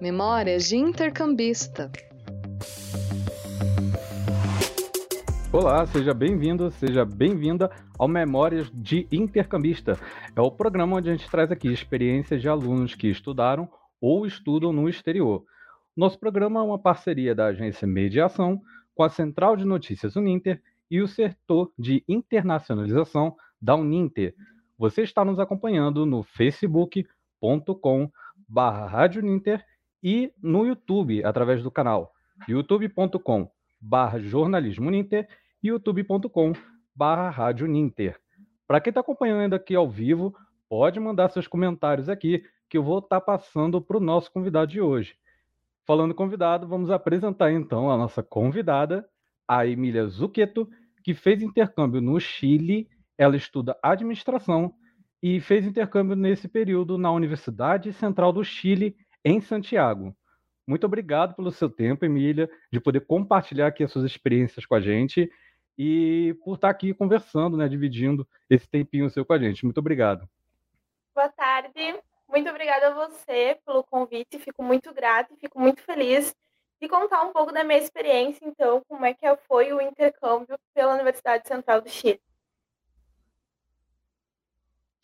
Memórias de Intercambista. Olá, seja bem-vindo, seja bem-vinda ao Memórias de Intercambista. É o programa onde a gente traz aqui experiências de alunos que estudaram ou estudam no exterior. Nosso programa é uma parceria da agência Mediação com a Central de Notícias Uninter e o setor de internacionalização da Uninter. Você está nos acompanhando no facebook.com barra e no YouTube, através do canal youtube.com barra jornalismo Uninter e youtube.com barra rádio Ninter. Para quem está acompanhando aqui ao vivo, pode mandar seus comentários aqui, que eu vou estar tá passando para o nosso convidado de hoje. Falando convidado, vamos apresentar então a nossa convidada, a Emília Zucchetto, que fez intercâmbio no Chile, ela estuda administração e fez intercâmbio nesse período na Universidade Central do Chile, em Santiago. Muito obrigado pelo seu tempo, Emília, de poder compartilhar aqui as suas experiências com a gente e por estar aqui conversando, né, dividindo esse tempinho seu com a gente. Muito obrigado. Boa tarde. Muito obrigada a você pelo convite. Fico muito grata e fico muito feliz de contar um pouco da minha experiência, então, como é que foi o intercâmbio pela Universidade Central do Chile.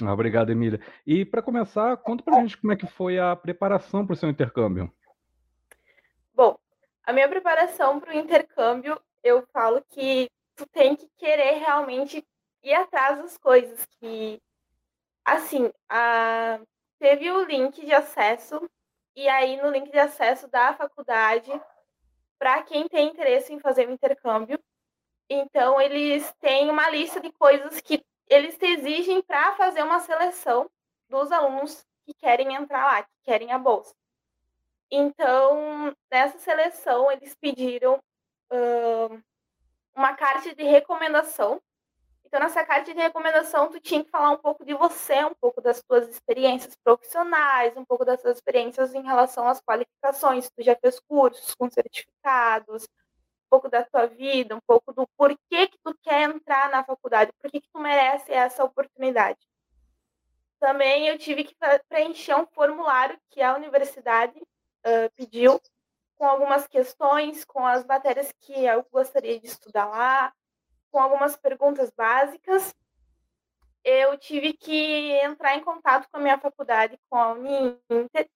Obrigado, Emília. E para começar, conta para a gente como é que foi a preparação para o seu intercâmbio. Bom, a minha preparação para o intercâmbio, eu falo que tu tem que querer realmente ir atrás das coisas que assim, a... teve o link de acesso e aí no link de acesso da faculdade para quem tem interesse em fazer o intercâmbio. Então eles têm uma lista de coisas que eles te exigem para fazer uma seleção dos alunos que querem entrar lá, que querem a bolsa. Então, nessa seleção, eles pediram uh, uma carta de recomendação. Então, nessa carta de recomendação, tu tinha que falar um pouco de você, um pouco das tuas experiências profissionais, um pouco das tuas experiências em relação às qualificações. Tu já fez cursos com certificados, um pouco da tua vida, um pouco do porquê que tu quer entrar na faculdade, por que tu merece essa oportunidade. Também eu tive que preencher um formulário que a universidade uh, pediu, com algumas questões, com as matérias que eu gostaria de estudar lá, com algumas perguntas básicas. Eu tive que entrar em contato com a minha faculdade, com a Uninter,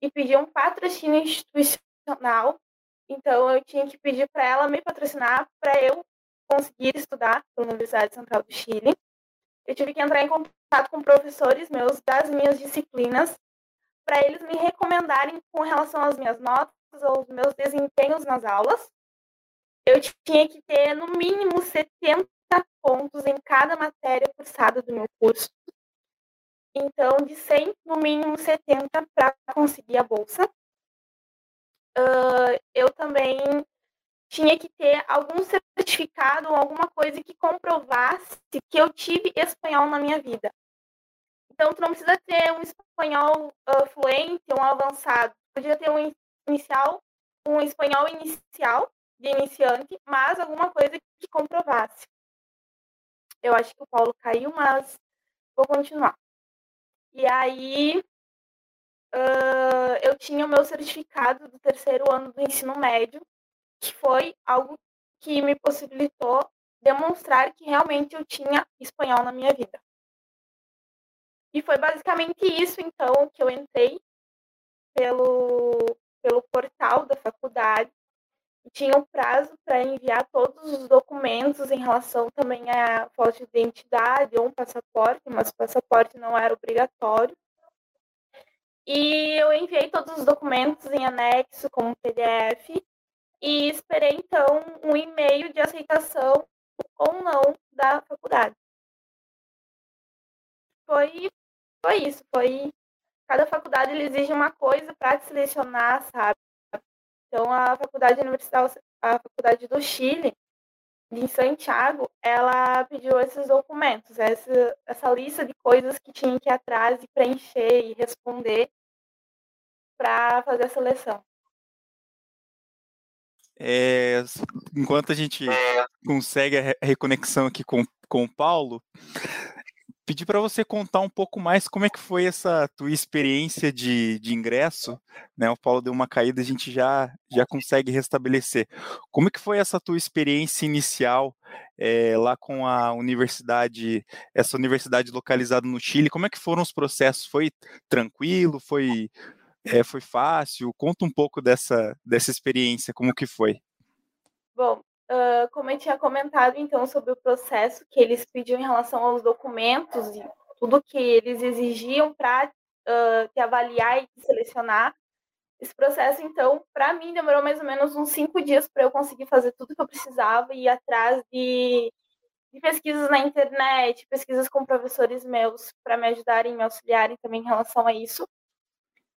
e pedir um patrocínio institucional então eu tinha que pedir para ela me patrocinar para eu conseguir estudar na Universidade Central do Chile. Eu tive que entrar em contato com professores meus das minhas disciplinas para eles me recomendarem com relação às minhas notas, aos meus desempenhos nas aulas. Eu tinha que ter no mínimo 70 pontos em cada matéria cursada do meu curso. Então, de 100, no mínimo 70 para conseguir a bolsa uh, eu também tinha que ter algum certificado ou alguma coisa que comprovasse que eu tive espanhol na minha vida. Então, tu não precisa ter um espanhol uh, fluente ou um avançado. Podia ter um inicial, um espanhol inicial, de iniciante, mas alguma coisa que comprovasse. Eu acho que o Paulo caiu, mas vou continuar. E aí, eu tinha o meu certificado do terceiro ano do ensino médio, que foi algo que me possibilitou demonstrar que realmente eu tinha espanhol na minha vida. E foi basicamente isso, então, que eu entrei pelo, pelo portal da faculdade. Tinha um prazo para enviar todos os documentos em relação também à foto de identidade ou um passaporte, mas o passaporte não era obrigatório. E eu enviei todos os documentos em anexo como PDF e esperei então um e-mail de aceitação ou não da faculdade. Foi, foi isso, foi cada faculdade ele exige uma coisa para selecionar, sabe? Então a faculdade universidade, a faculdade do Chile, de Santiago, ela pediu esses documentos, essa, essa lista de coisas que tinha que ir atrás e preencher e responder para fazer a seleção. É, enquanto a gente consegue a reconexão aqui com, com o Paulo, pedir para você contar um pouco mais como é que foi essa tua experiência de, de ingresso, né? O Paulo deu uma caída, a gente já já consegue restabelecer. Como é que foi essa tua experiência inicial é, lá com a universidade, essa universidade localizada no Chile? Como é que foram os processos? Foi tranquilo? Foi é, foi fácil? Conta um pouco dessa dessa experiência, como que foi? Bom, uh, como eu tinha comentado então sobre o processo que eles pediam em relação aos documentos e tudo que eles exigiam para uh, te avaliar e te selecionar. Esse processo, então, para mim, demorou mais ou menos uns cinco dias para eu conseguir fazer tudo que eu precisava e ir atrás de, de pesquisas na internet, pesquisas com professores meus para me ajudarem, me auxiliarem também em relação a isso.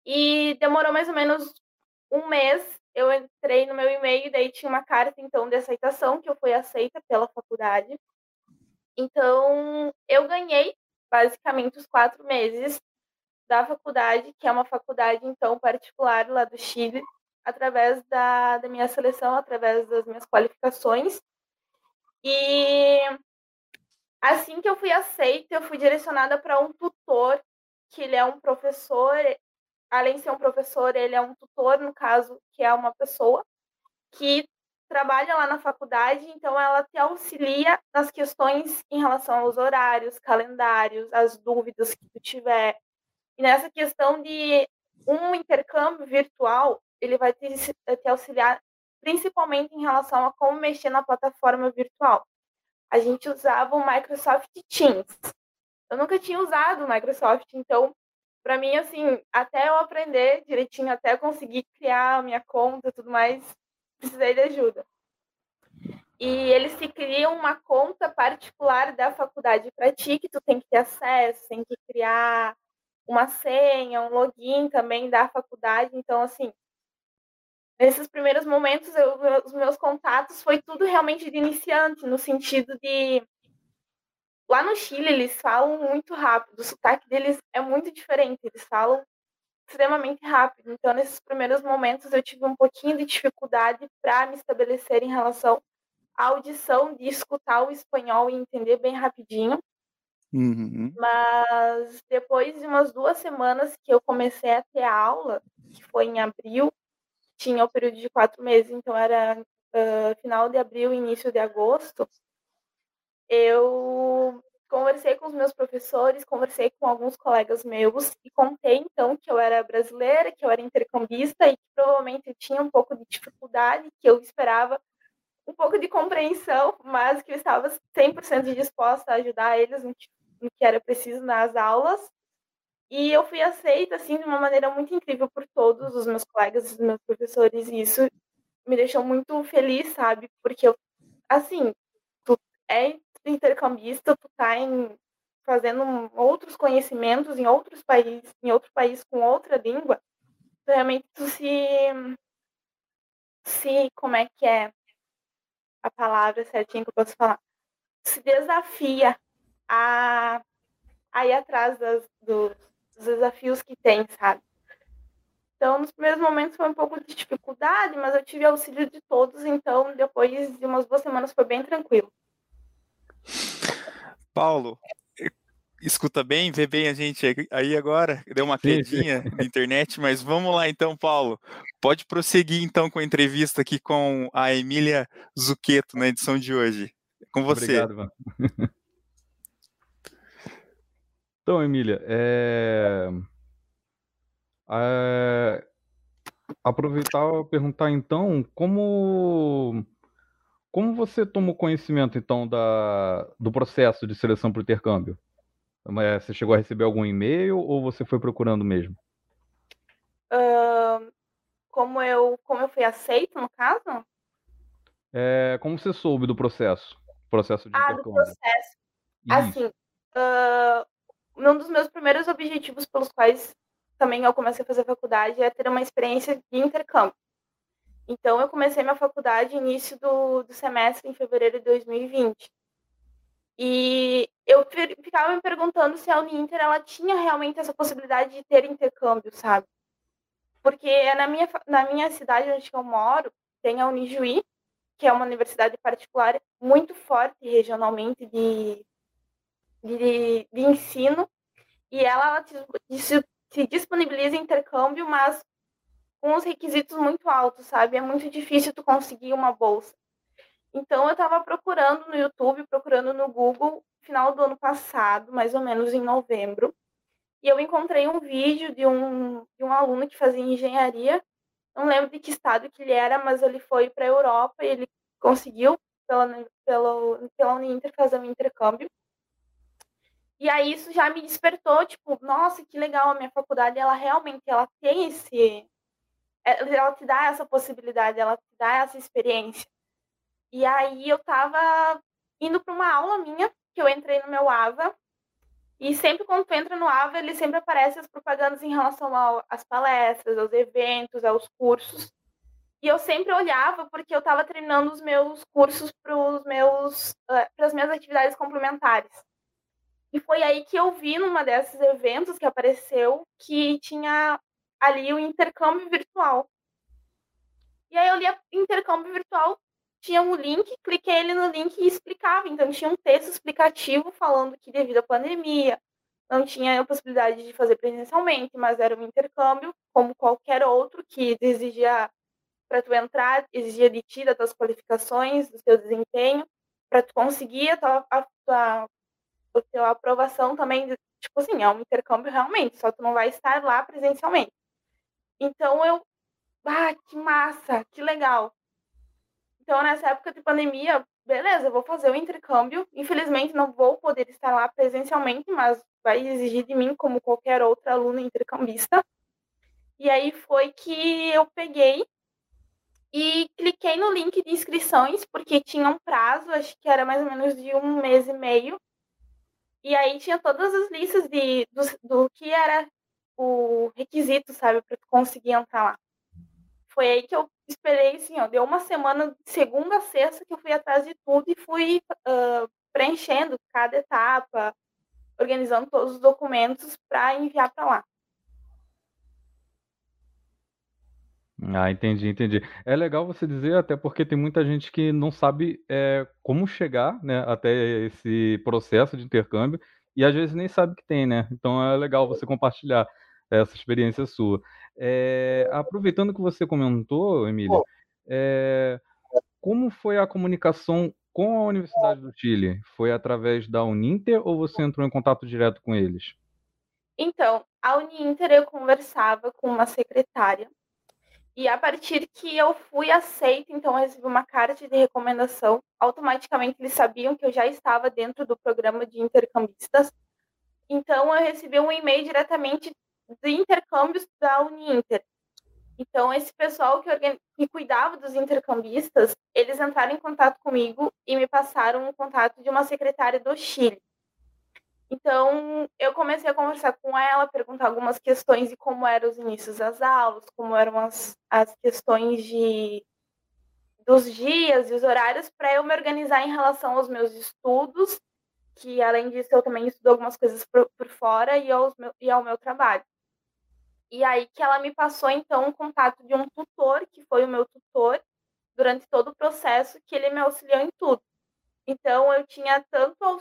E demorou mais ou menos um mês eu entrei no meu e-mail e daí tinha uma carta então de aceitação que eu fui aceita pela faculdade. Então eu ganhei basicamente os quatro meses da faculdade, que é uma faculdade então particular lá do Chile, através da, da minha seleção, através das minhas qualificações. E assim que eu fui aceita, eu fui direcionada para um tutor, que ele é um professor além de ser um professor, ele é um tutor, no caso, que é uma pessoa que trabalha lá na faculdade, então ela te auxilia nas questões em relação aos horários, calendários, as dúvidas que tu tiver. E nessa questão de um intercâmbio virtual, ele vai te, te auxiliar principalmente em relação a como mexer na plataforma virtual. A gente usava o Microsoft Teams. Eu nunca tinha usado o Microsoft, então para mim, assim, até eu aprender direitinho, até eu conseguir criar a minha conta e tudo mais, precisei de ajuda. E eles te criam uma conta particular da faculdade para ti, que tu tem que ter acesso, tem que criar uma senha, um login também da faculdade. Então, assim, nesses primeiros momentos, eu, os meus contatos foi tudo realmente de iniciante, no sentido de Lá no Chile, eles falam muito rápido, o sotaque deles é muito diferente, eles falam extremamente rápido. Então, nesses primeiros momentos, eu tive um pouquinho de dificuldade para me estabelecer em relação à audição, de escutar o espanhol e entender bem rapidinho. Uhum. Mas depois de umas duas semanas que eu comecei a ter aula, que foi em abril, tinha o período de quatro meses, então era uh, final de abril, início de agosto eu conversei com os meus professores, conversei com alguns colegas meus e contei então que eu era brasileira, que eu era intercambista e que provavelmente eu tinha um pouco de dificuldade, que eu esperava um pouco de compreensão, mas que eu estava 100% disposta a ajudar eles no que, era preciso nas aulas. E eu fui aceita assim de uma maneira muito incrível por todos os meus colegas, os meus professores, e isso me deixou muito feliz, sabe? Porque eu assim, é intercambista, tu tá em, fazendo outros conhecimentos em outros países, em outro país com outra língua, realmente tu se se como é que é a palavra certinha que eu posso falar, se desafia a, a ir atrás das, dos, dos desafios que tem, sabe? Então, nos primeiros momentos foi um pouco de dificuldade, mas eu tive auxílio de todos, então depois de umas duas semanas foi bem tranquilo. Paulo, escuta bem, vê bem a gente aí agora. Deu uma quedinha na internet, mas vamos lá então, Paulo. Pode prosseguir então com a entrevista aqui com a Emília Zucchetto na edição de hoje. Com você. Obrigado, Ivan. então, Emília, é... É... aproveitar e perguntar então como como você tomou conhecimento, então, da, do processo de seleção para o intercâmbio? É, você chegou a receber algum e-mail ou você foi procurando mesmo? Uh, como, eu, como eu fui aceito, no caso? É, como você soube do processo? Processo de ah, intercâmbio. do processo. Isso. Assim, uh, um dos meus primeiros objetivos pelos quais também eu comecei a fazer faculdade é ter uma experiência de intercâmbio. Então, eu comecei minha faculdade início do, do semestre, em fevereiro de 2020. E eu ficava me perguntando se a Uninter ela tinha realmente essa possibilidade de ter intercâmbio, sabe? Porque na minha, na minha cidade onde eu moro, tem a Unijuí, que é uma universidade particular muito forte regionalmente de, de, de ensino e ela, ela se, se disponibiliza intercâmbio, mas com os requisitos muito altos, sabe? É muito difícil tu conseguir uma bolsa. Então eu estava procurando no YouTube, procurando no Google, final do ano passado, mais ou menos em novembro, e eu encontrei um vídeo de um, de um aluno que fazia engenharia. Não lembro de que estado que ele era, mas ele foi para a Europa e ele conseguiu, pela, pela, pela Uninter, fazer um intercâmbio. E aí isso já me despertou, tipo, nossa, que legal, a minha faculdade, ela realmente, ela tem esse... É, ela te dá essa possibilidade, ela te dá essa experiência. E aí eu tava indo para uma aula minha, que eu entrei no meu AVA, e sempre quando tu entra no AVA, ele sempre aparece as propagandas em relação às palestras, aos eventos, aos cursos. E eu sempre olhava porque eu estava treinando os meus cursos para meus para as minhas atividades complementares. E foi aí que eu vi numa desses eventos que apareceu que tinha ali o intercâmbio virtual. E aí eu li intercâmbio virtual tinha um link, cliquei ele no link e explicava. Então tinha um texto explicativo falando que devido à pandemia não tinha a possibilidade de fazer presencialmente, mas era um intercâmbio como qualquer outro que exigia para tu entrar, exigia de ti das tuas qualificações, do teu desempenho, para tu conseguir a tua, a, tua, a tua aprovação também, tipo assim, é um intercâmbio realmente, só tu não vai estar lá presencialmente. Então eu, ah, que massa, que legal. Então, nessa época de pandemia, beleza, vou fazer o intercâmbio. Infelizmente, não vou poder estar lá presencialmente, mas vai exigir de mim, como qualquer outra aluna intercambista. E aí foi que eu peguei e cliquei no link de inscrições, porque tinha um prazo, acho que era mais ou menos de um mês e meio. E aí tinha todas as listas de, do, do que era o requisito, sabe, para conseguir entrar lá. Foi aí que eu esperei, assim, ó, deu uma semana segunda a sexta que eu fui atrás de tudo e fui uh, preenchendo cada etapa, organizando todos os documentos para enviar para lá. Ah, entendi, entendi. É legal você dizer, até porque tem muita gente que não sabe é, como chegar né, até esse processo de intercâmbio e às vezes nem sabe que tem, né? Então é legal você compartilhar essa experiência sua. É, aproveitando que você comentou, Emília, é, como foi a comunicação com a Universidade do Chile? Foi através da Uninter ou você entrou em contato direto com eles? Então, a Uninter eu conversava com uma secretária e a partir que eu fui aceita, então eu recebi uma carta de recomendação. Automaticamente eles sabiam que eu já estava dentro do programa de intercambistas. Então eu recebi um e-mail diretamente de intercâmbios da Uninter. Então, esse pessoal que, que cuidava dos intercambistas, eles entraram em contato comigo e me passaram o contato de uma secretária do Chile. Então, eu comecei a conversar com ela, perguntar algumas questões de como eram os inícios das aulas, como eram as, as questões de dos dias e os horários, para eu me organizar em relação aos meus estudos, que além disso eu também estudo algumas coisas por, por fora, e, aos meu, e ao meu trabalho. E aí que ela me passou, então, o contato de um tutor, que foi o meu tutor, durante todo o processo, que ele me auxiliou em tudo. Então, eu tinha tanto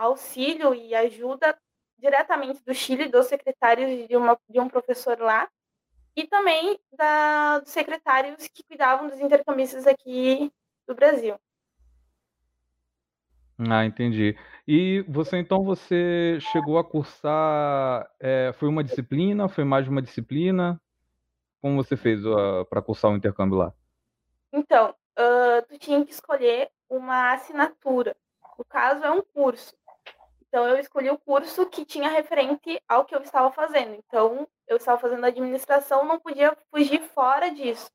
auxílio e ajuda diretamente do Chile, dos secretários de, uma, de um professor lá, e também da, dos secretários que cuidavam dos intercambistas aqui do Brasil. Ah, entendi. E você então você chegou a cursar, é, foi uma disciplina, foi mais de uma disciplina? Como você fez para cursar o intercâmbio lá? Então, uh, tu tinha que escolher uma assinatura. No caso, é um curso. Então, eu escolhi o curso que tinha referente ao que eu estava fazendo. Então, eu estava fazendo administração, não podia fugir fora disso.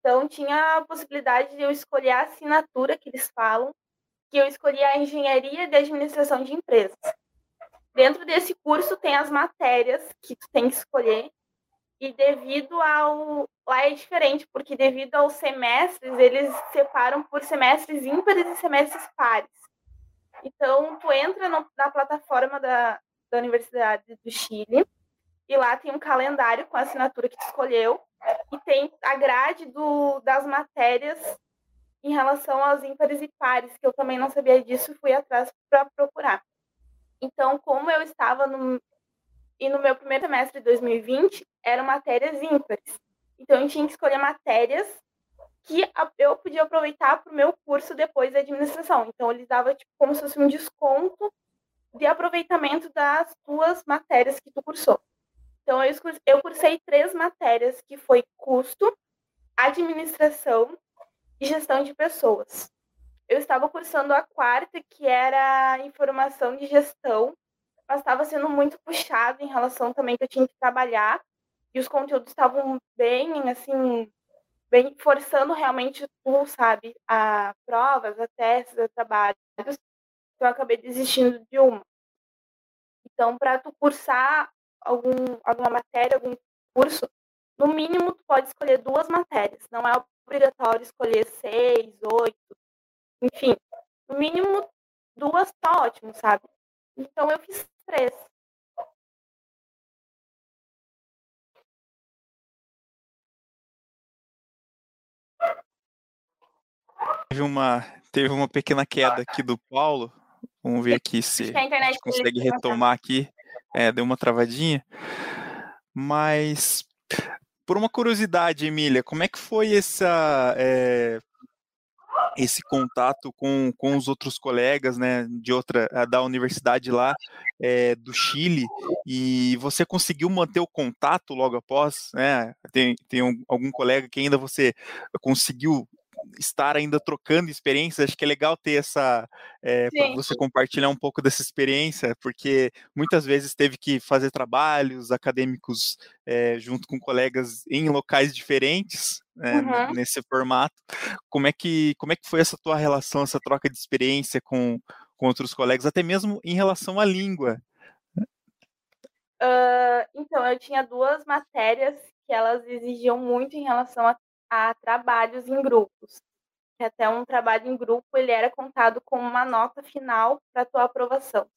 Então, tinha a possibilidade de eu escolher a assinatura que eles falam, que eu escolhi a engenharia de administração de empresas. Dentro desse curso tem as matérias que tu tem que escolher e devido ao lá é diferente porque devido aos semestres eles separam por semestres ímpares e semestres pares. Então tu entra no, na plataforma da, da Universidade do Chile e lá tem um calendário com a assinatura que tu escolheu e tem a grade do, das matérias em relação aos ímpares e pares, que eu também não sabia disso fui atrás para procurar. Então, como eu estava no e no meu primeiro semestre de 2020 eram matérias ímpares. Então eu tinha que escolher matérias que eu podia aproveitar para o meu curso depois de administração. Então eles davam tipo como se fosse um desconto de aproveitamento das tuas matérias que tu cursou. Então eu, eu cursei três matérias que foi custo, administração e gestão de pessoas. Eu estava cursando a quarta, que era informação de gestão, mas estava sendo muito puxado em relação também que eu tinha que trabalhar e os conteúdos estavam bem, assim, bem forçando realmente tu, sabe, a provas, a testes, a trabalhos. Então eu acabei desistindo de uma. Então, para tu cursar algum, alguma matéria, algum curso, no mínimo tu pode escolher duas matérias. Não é obrigatório escolher seis, oito, enfim. No mínimo duas tá ótimo, sabe? Então eu fiz três. Teve uma, teve uma pequena queda aqui do Paulo. Vamos ver aqui se a, a gente consegue retomar aqui. É, deu uma travadinha. Mas, por uma curiosidade, Emília, como é que foi essa, é, esse contato com, com os outros colegas, né, de outra, da universidade lá, é, do Chile, e você conseguiu manter o contato logo após, né, tem, tem um, algum colega que ainda você conseguiu estar ainda trocando experiências, acho que é legal ter essa, é, para você compartilhar um pouco dessa experiência, porque muitas vezes teve que fazer trabalhos acadêmicos é, junto com colegas em locais diferentes, né, uhum. nesse formato. Como é que como é que foi essa tua relação, essa troca de experiência com, com outros colegas, até mesmo em relação à língua? Uh, então, eu tinha duas matérias que elas exigiam muito em relação a a trabalhos em grupos. Até um trabalho em grupo ele era contado como uma nota final para tua aprovação.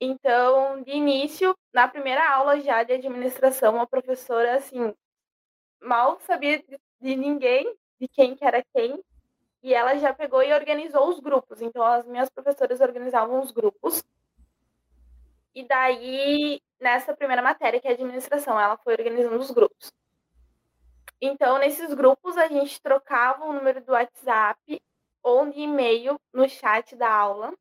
Então, de início, na primeira aula já de administração, a professora assim mal sabia de ninguém, de quem que era quem, e ela já pegou e organizou os grupos. Então, as minhas professoras organizavam os grupos. E daí, nessa primeira matéria, que é administração, ela foi organizando os grupos. Então, nesses grupos, a gente trocava o número do WhatsApp ou de e-mail no chat da aula.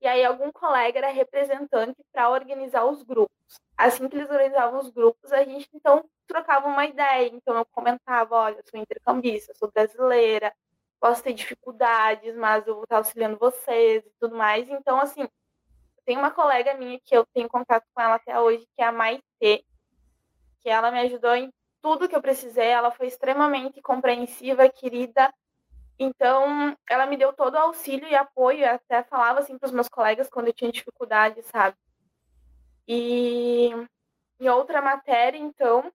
E aí, algum colega era representante para organizar os grupos. Assim que eles organizavam os grupos, a gente então trocava uma ideia. Então, eu comentava: olha, eu sou intercambista, sou brasileira, posso ter dificuldades, mas eu vou estar auxiliando vocês e tudo mais. Então, assim, tem uma colega minha que eu tenho contato com ela até hoje, que é a Maitê, que ela me ajudou em tudo que eu precisei. Ela foi extremamente compreensiva, querida. Então, ela me deu todo o auxílio e apoio. Eu até falava assim para os meus colegas quando eu tinha dificuldade, sabe? E em outra matéria, então,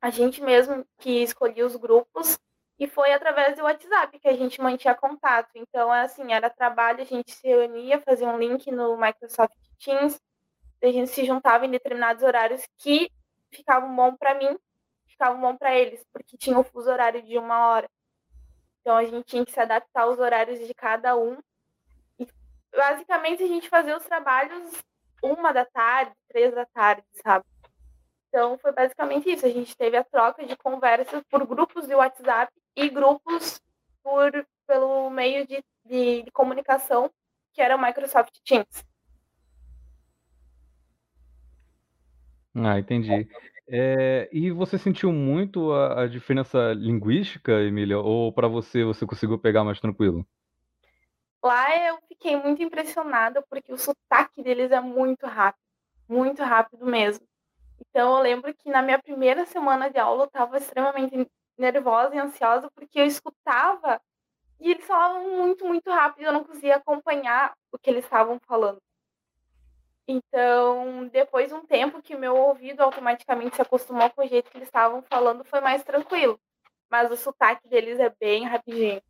a gente mesmo que escolhia os grupos e foi através do WhatsApp que a gente mantinha contato. Então, é assim, era trabalho, a gente se reunia, fazia um link no Microsoft Teams, a gente se juntava em determinados horários que ficavam bom para mim ficavam bom para eles, porque tinha o fuso horário de uma hora. Então a gente tinha que se adaptar aos horários de cada um. E basicamente a gente fazia os trabalhos uma da tarde, três da tarde, sabe? Então foi basicamente isso. A gente teve a troca de conversas por grupos de WhatsApp e grupos por pelo meio de, de, de comunicação que era o Microsoft Teams. Ah, entendi. É, e você sentiu muito a, a diferença linguística, Emília? Ou para você, você conseguiu pegar mais tranquilo? Lá eu fiquei muito impressionada porque o sotaque deles é muito rápido, muito rápido mesmo. Então eu lembro que na minha primeira semana de aula eu estava extremamente nervosa e ansiosa porque eu escutava e eles falavam muito, muito rápido eu não conseguia acompanhar o que eles estavam falando. Então, depois de um tempo que meu ouvido automaticamente se acostumou com o jeito que eles estavam falando, foi mais tranquilo. Mas o sotaque deles é bem rapidinho.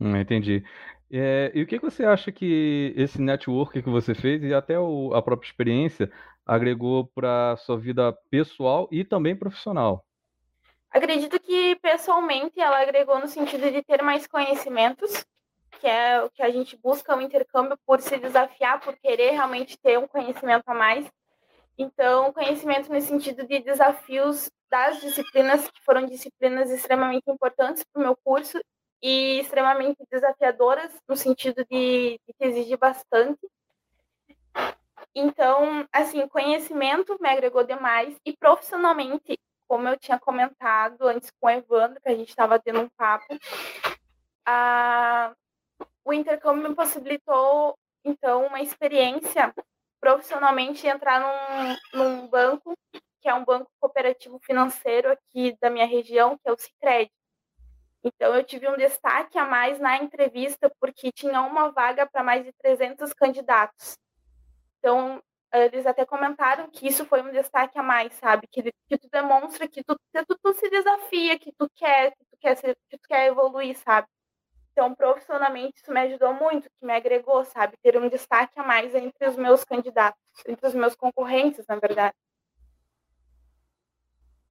Hum, entendi. É, e o que você acha que esse network que você fez e até o, a própria experiência agregou para sua vida pessoal e também profissional? Acredito que pessoalmente ela agregou no sentido de ter mais conhecimentos que é o que a gente busca o intercâmbio por se desafiar, por querer realmente ter um conhecimento a mais. Então, conhecimento no sentido de desafios das disciplinas, que foram disciplinas extremamente importantes para o meu curso e extremamente desafiadoras, no sentido de, de exigir bastante. Então, assim, conhecimento me agregou demais e profissionalmente, como eu tinha comentado antes com o Evandro, que a gente estava tendo um papo, a... o intercâmbio me possibilitou, então, uma experiência profissionalmente entrar num, num banco, que é um banco cooperativo financeiro aqui da minha região, que é o Cicred. Então, eu tive um destaque a mais na entrevista, porque tinha uma vaga para mais de 300 candidatos. Então, eles até comentaram que isso foi um destaque a mais, sabe? Que, que tu demonstra que tu, que tu, se desafia, que tu quer, que tu quer, ser, que tu quer evoluir, sabe? Então, profissionalmente, isso me ajudou muito, que me agregou, sabe? Ter um destaque a mais entre os meus candidatos, entre os meus concorrentes, na verdade.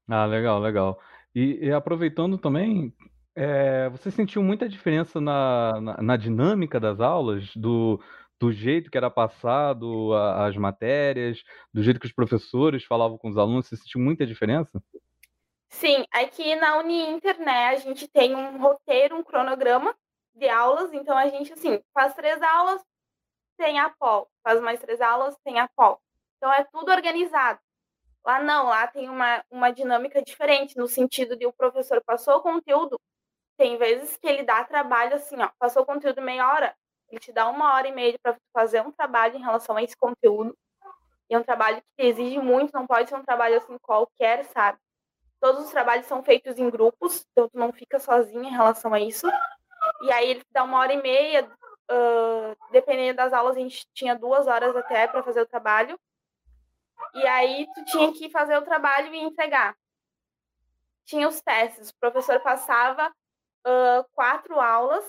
Ah, legal, legal. E, e aproveitando também, é, você sentiu muita diferença na, na, na dinâmica das aulas, do, do jeito que era passado as matérias, do jeito que os professores falavam com os alunos, você sentiu muita diferença? Sim, aqui na Uninter, né, a gente tem um roteiro, um cronograma de aulas, então a gente, assim, faz três aulas, tem a POL, faz mais três aulas, tem a POL. Então é tudo organizado. Lá não, lá tem uma, uma dinâmica diferente, no sentido de o professor passou o conteúdo, tem vezes que ele dá trabalho assim, ó, passou o conteúdo meia hora, ele te dá uma hora e meia para fazer um trabalho em relação a esse conteúdo. E é um trabalho que exige muito, não pode ser um trabalho assim qualquer, sabe? Todos os trabalhos são feitos em grupos, então tu não fica sozinho em relação a isso. E aí ele dá uma hora e meia, uh, dependendo das aulas, a gente tinha duas horas até para fazer o trabalho. E aí tu tinha que fazer o trabalho e entregar. Tinha os testes, o professor passava uh, quatro aulas,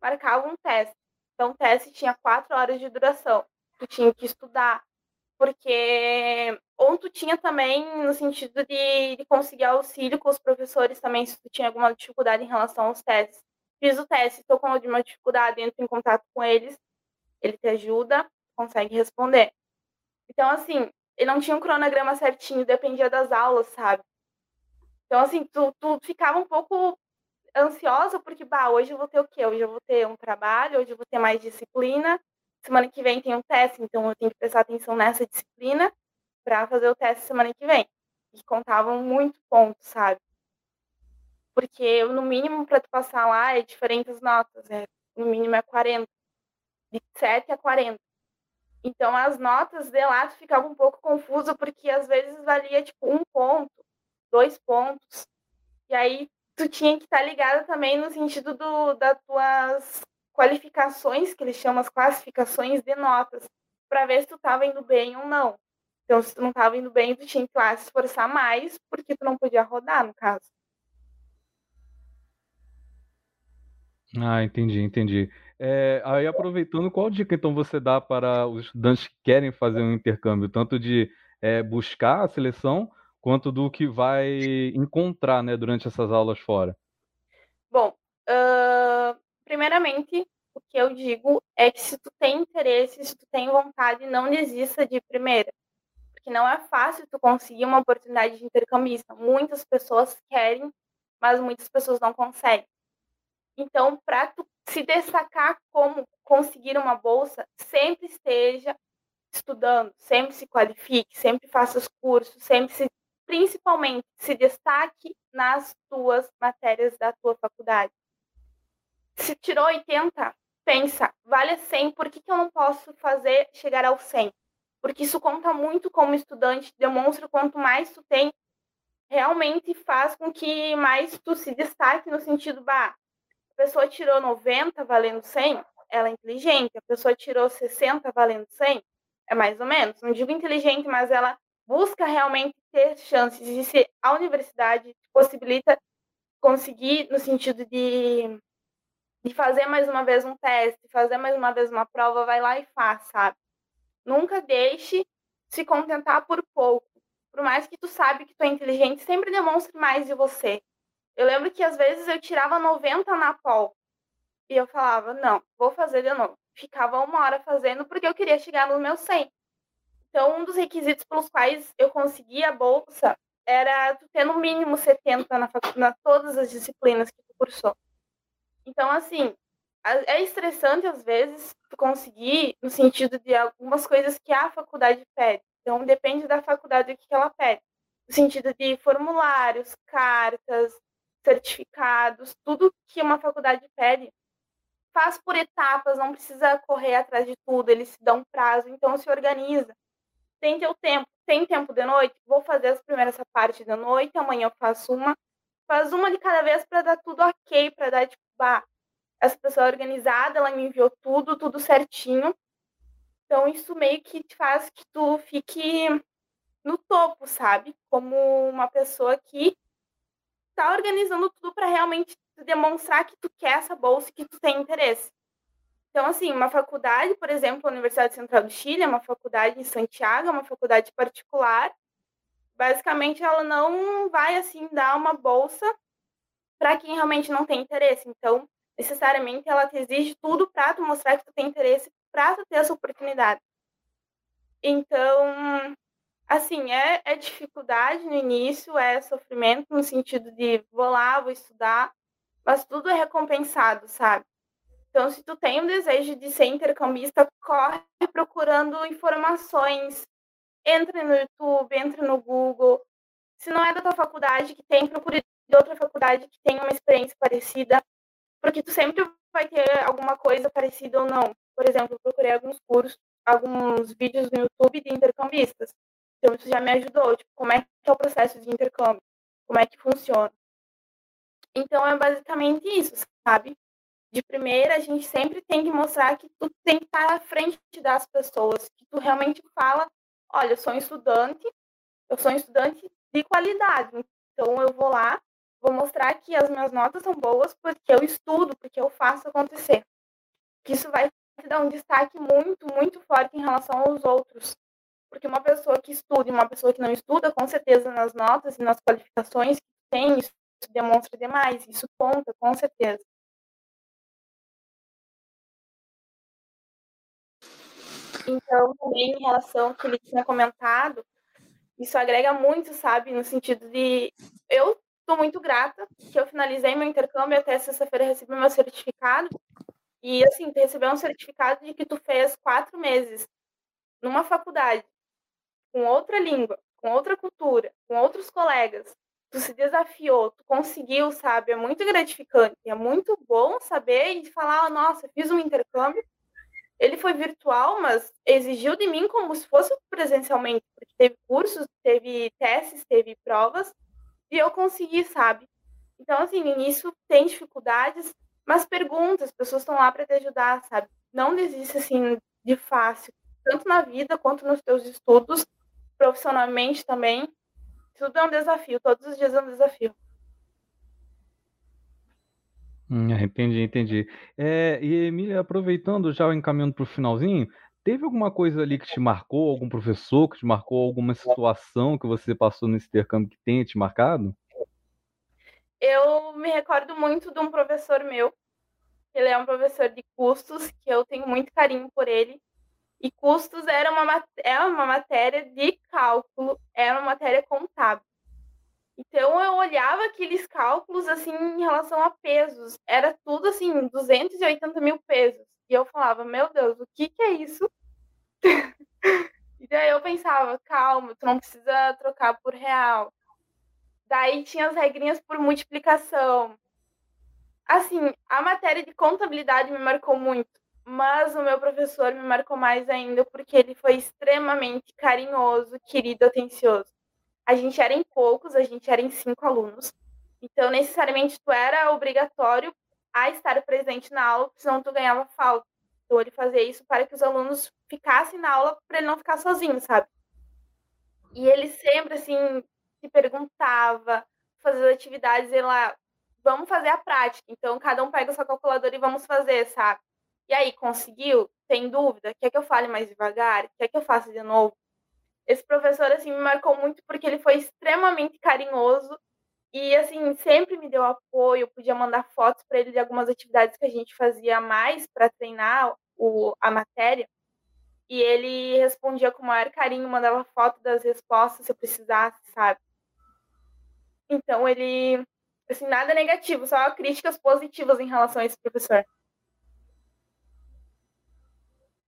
marcava um teste. Então, o teste tinha quatro horas de duração. Tu tinha que estudar, porque ou tu tinha também no sentido de, de conseguir auxílio com os professores também, se tu tinha alguma dificuldade em relação aos testes. Fiz o teste, estou com alguma dificuldade, entro em contato com eles, ele te ajuda, consegue responder. Então, assim, ele não tinha um cronograma certinho, dependia das aulas, sabe? Então, assim, tu, tu ficava um pouco ansiosa porque, bah, hoje eu vou ter o quê? Hoje eu vou ter um trabalho, hoje eu vou ter mais disciplina. Semana que vem tem um teste, então eu tenho que prestar atenção nessa disciplina para fazer o teste semana que vem. E contavam muito pontos, sabe? Porque no mínimo para tu passar lá é diferentes notas, é, no mínimo é 40. De 7 a 40. Então as notas de lá tu ficava um pouco confuso porque às vezes valia tipo um ponto, dois pontos. E aí tu tinha que estar tá ligada também no sentido do, das tuas qualificações, que eles chamam as classificações de notas, para ver se tu estava indo bem ou não. Então, se tu não estava indo bem, tu tinha que lá se esforçar mais, porque tu não podia rodar, no caso. Ah, entendi, entendi. É, aí, aproveitando, qual dica então você dá para os estudantes que querem fazer um intercâmbio, tanto de é, buscar a seleção, quanto do que vai encontrar né, durante essas aulas fora? Bom, uh, primeiramente, o que eu digo é que se tu tem interesse, se tu tem vontade, não desista de primeira. Porque não é fácil tu conseguir uma oportunidade de intercambista. Muitas pessoas querem, mas muitas pessoas não conseguem. Então, para se destacar como conseguir uma bolsa, sempre esteja estudando, sempre se qualifique, sempre faça os cursos, sempre se principalmente se destaque nas tuas matérias da tua faculdade. Se tirou 80, pensa, vale 100, por que, que eu não posso fazer chegar ao 100? Porque isso conta muito como estudante, demonstra quanto mais tu tem, realmente faz com que mais tu se destaque no sentido, bah, a pessoa tirou 90 valendo 100, ela é inteligente, a pessoa tirou 60 valendo 100, é mais ou menos, não digo inteligente, mas ela busca realmente ter chances e se a universidade possibilita conseguir no sentido de, de fazer mais uma vez um teste, fazer mais uma vez uma prova, vai lá e faz, sabe? Nunca deixe se contentar por pouco. Por mais que tu sabe que tu é inteligente, sempre demonstre mais de você. Eu lembro que às vezes eu tirava 90 na POL. E eu falava, não, vou fazer de novo. Ficava uma hora fazendo porque eu queria chegar no meu 100. Então, um dos requisitos pelos quais eu consegui a bolsa era tu ter no mínimo 70 na, na todas as disciplinas que tu cursou. Então, assim, é estressante às vezes tu conseguir no sentido de algumas coisas que a faculdade pede. Então, depende da faculdade o que ela pede. No sentido de formulários, cartas, certificados, tudo que uma faculdade pede, faz por etapas, não precisa correr atrás de tudo, eles se dão prazo, então se organiza. Tem teu tempo, tem tempo de noite? Vou fazer as primeiras essa parte da noite, amanhã eu faço uma. Faz uma de cada vez para dar tudo ok, para dar tipo, bah, essa pessoa é organizada, ela me enviou tudo, tudo certinho. Então isso meio que faz que tu fique no topo, sabe? Como uma pessoa que tá organizando tudo para realmente demonstrar que tu quer essa bolsa e que tu tem interesse. Então, assim, uma faculdade, por exemplo, a Universidade Central do Chile, é uma faculdade em Santiago, é uma faculdade particular. Basicamente, ela não vai, assim, dar uma bolsa para quem realmente não tem interesse. Então, necessariamente, ela te exige tudo para tu mostrar que tu tem interesse, para tu ter essa oportunidade. Então, assim, é, é dificuldade no início, é sofrimento no sentido de vou lá, vou estudar, mas tudo é recompensado, sabe? Então, se tu tem o desejo de ser intercambista, corre procurando informações. Entre no YouTube, entre no Google. Se não é da tua faculdade que tem, procure de outra faculdade que tenha uma experiência parecida, porque tu sempre vai ter alguma coisa parecida ou não. Por exemplo, eu procurei alguns cursos, alguns vídeos no YouTube de intercambistas. Então, isso já me ajudou. Tipo, como é que é o processo de intercâmbio? Como é que funciona? Então, é basicamente isso, sabe? de primeira, a gente sempre tem que mostrar que tu tem que estar à frente das pessoas, que tu realmente fala, olha, eu sou um estudante, eu sou um estudante de qualidade, então eu vou lá, vou mostrar que as minhas notas são boas porque eu estudo, porque eu faço acontecer. Que isso vai te dar um destaque muito, muito forte em relação aos outros. Porque uma pessoa que estuda e uma pessoa que não estuda, com certeza nas notas e nas qualificações que tem, isso demonstra demais, isso conta, com certeza. Então, também em relação ao que ele tinha comentado, isso agrega muito, sabe? No sentido de. Eu estou muito grata que eu finalizei meu intercâmbio até sexta-feira recebi meu certificado. E, assim, receber um certificado de que tu fez quatro meses numa faculdade, com outra língua, com outra cultura, com outros colegas, tu se desafiou, tu conseguiu, sabe? É muito gratificante, é muito bom saber e falar, oh, nossa, fiz um intercâmbio ele foi virtual, mas exigiu de mim como se fosse presencialmente, porque teve cursos, teve testes, teve provas, e eu consegui, sabe? Então, assim, no início tem dificuldades, mas pergunta, as pessoas estão lá para te ajudar, sabe? Não desiste, assim, de fácil, tanto na vida quanto nos teus estudos, profissionalmente também. Tudo é um desafio, todos os dias é um desafio. Hum, entendi, entendi. É, e Emília, aproveitando já encaminhando para o finalzinho, teve alguma coisa ali que te marcou, algum professor que te marcou, alguma situação que você passou nesse intercâmbio que tenha te marcado? Eu me recordo muito de um professor meu. Ele é um professor de custos, que eu tenho muito carinho por ele. E custos era uma, é uma matéria de cálculo, era uma matéria contábil. Então eu olhava aqueles cálculos assim em relação a pesos. Era tudo assim, 280 mil pesos. E eu falava, meu Deus, o que, que é isso? e daí eu pensava, calma, tu não precisa trocar por real. Daí tinha as regrinhas por multiplicação. Assim, a matéria de contabilidade me marcou muito, mas o meu professor me marcou mais ainda porque ele foi extremamente carinhoso, querido, atencioso a gente era em poucos, a gente era em cinco alunos. Então, necessariamente, tu era obrigatório a estar presente na aula, senão tu ganhava falta. Então, ele fazia isso para que os alunos ficassem na aula, para ele não ficar sozinho, sabe? E ele sempre, assim, se perguntava, fazia atividades, e lá, vamos fazer a prática. Então, cada um pega a sua calculadora e vamos fazer, sabe? E aí, conseguiu? Tem dúvida? Quer que eu fale mais devagar? Quer que eu faça de novo? esse professor assim me marcou muito porque ele foi extremamente carinhoso E, assim, sempre me deu apoio, podia mandar fotos para ele de algumas atividades que a gente fazia mais para treinar o, a matéria. E ele respondia com o maior carinho, mandava foto das respostas se eu precisasse, sabe? Então, ele, assim, nada negativo, só críticas positivas em relação a esse professor.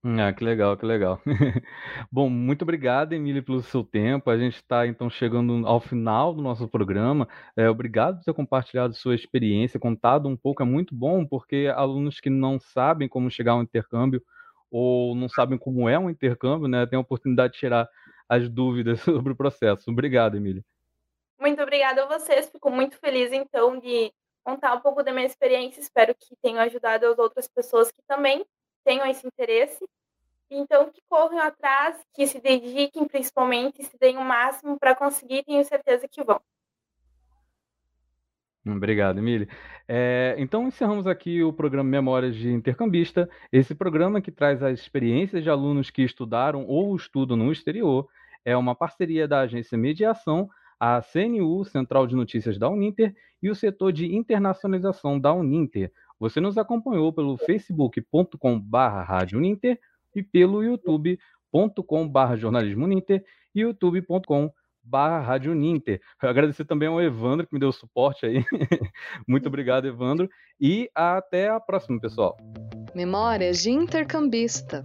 Ah, que legal, que legal. Bom, muito obrigado, Emília, pelo seu tempo. A gente está então chegando ao final do nosso programa. É, obrigado por ter compartilhado sua experiência, contado um pouco. É muito bom, porque alunos que não sabem como chegar ao intercâmbio ou não sabem como é um intercâmbio, né, têm a oportunidade de tirar as dúvidas sobre o processo. Obrigado, Emília. Muito obrigada a vocês. Fico muito feliz, então, de contar um pouco da minha experiência. Espero que tenha ajudado as outras pessoas que também tenham esse interesse. Então, que corram atrás, que se dediquem principalmente, se deem o máximo para conseguir, tenho certeza que vão. Obrigado, Emília. É, então, encerramos aqui o programa Memórias de Intercambista, esse programa que traz as experiências de alunos que estudaram ou estudam no exterior. É uma parceria da agência Mediação, a CNU, Central de Notícias da Uninter, e o setor de internacionalização da Uninter. Você nos acompanhou pelo facebook.com.br Uninter e pelo youtube.com.br jornalismo e youtube.com.br Rádio Uninter. Eu agradecer também ao Evandro que me deu suporte aí. Muito obrigado, Evandro. E até a próxima, pessoal. Memórias de Intercambista.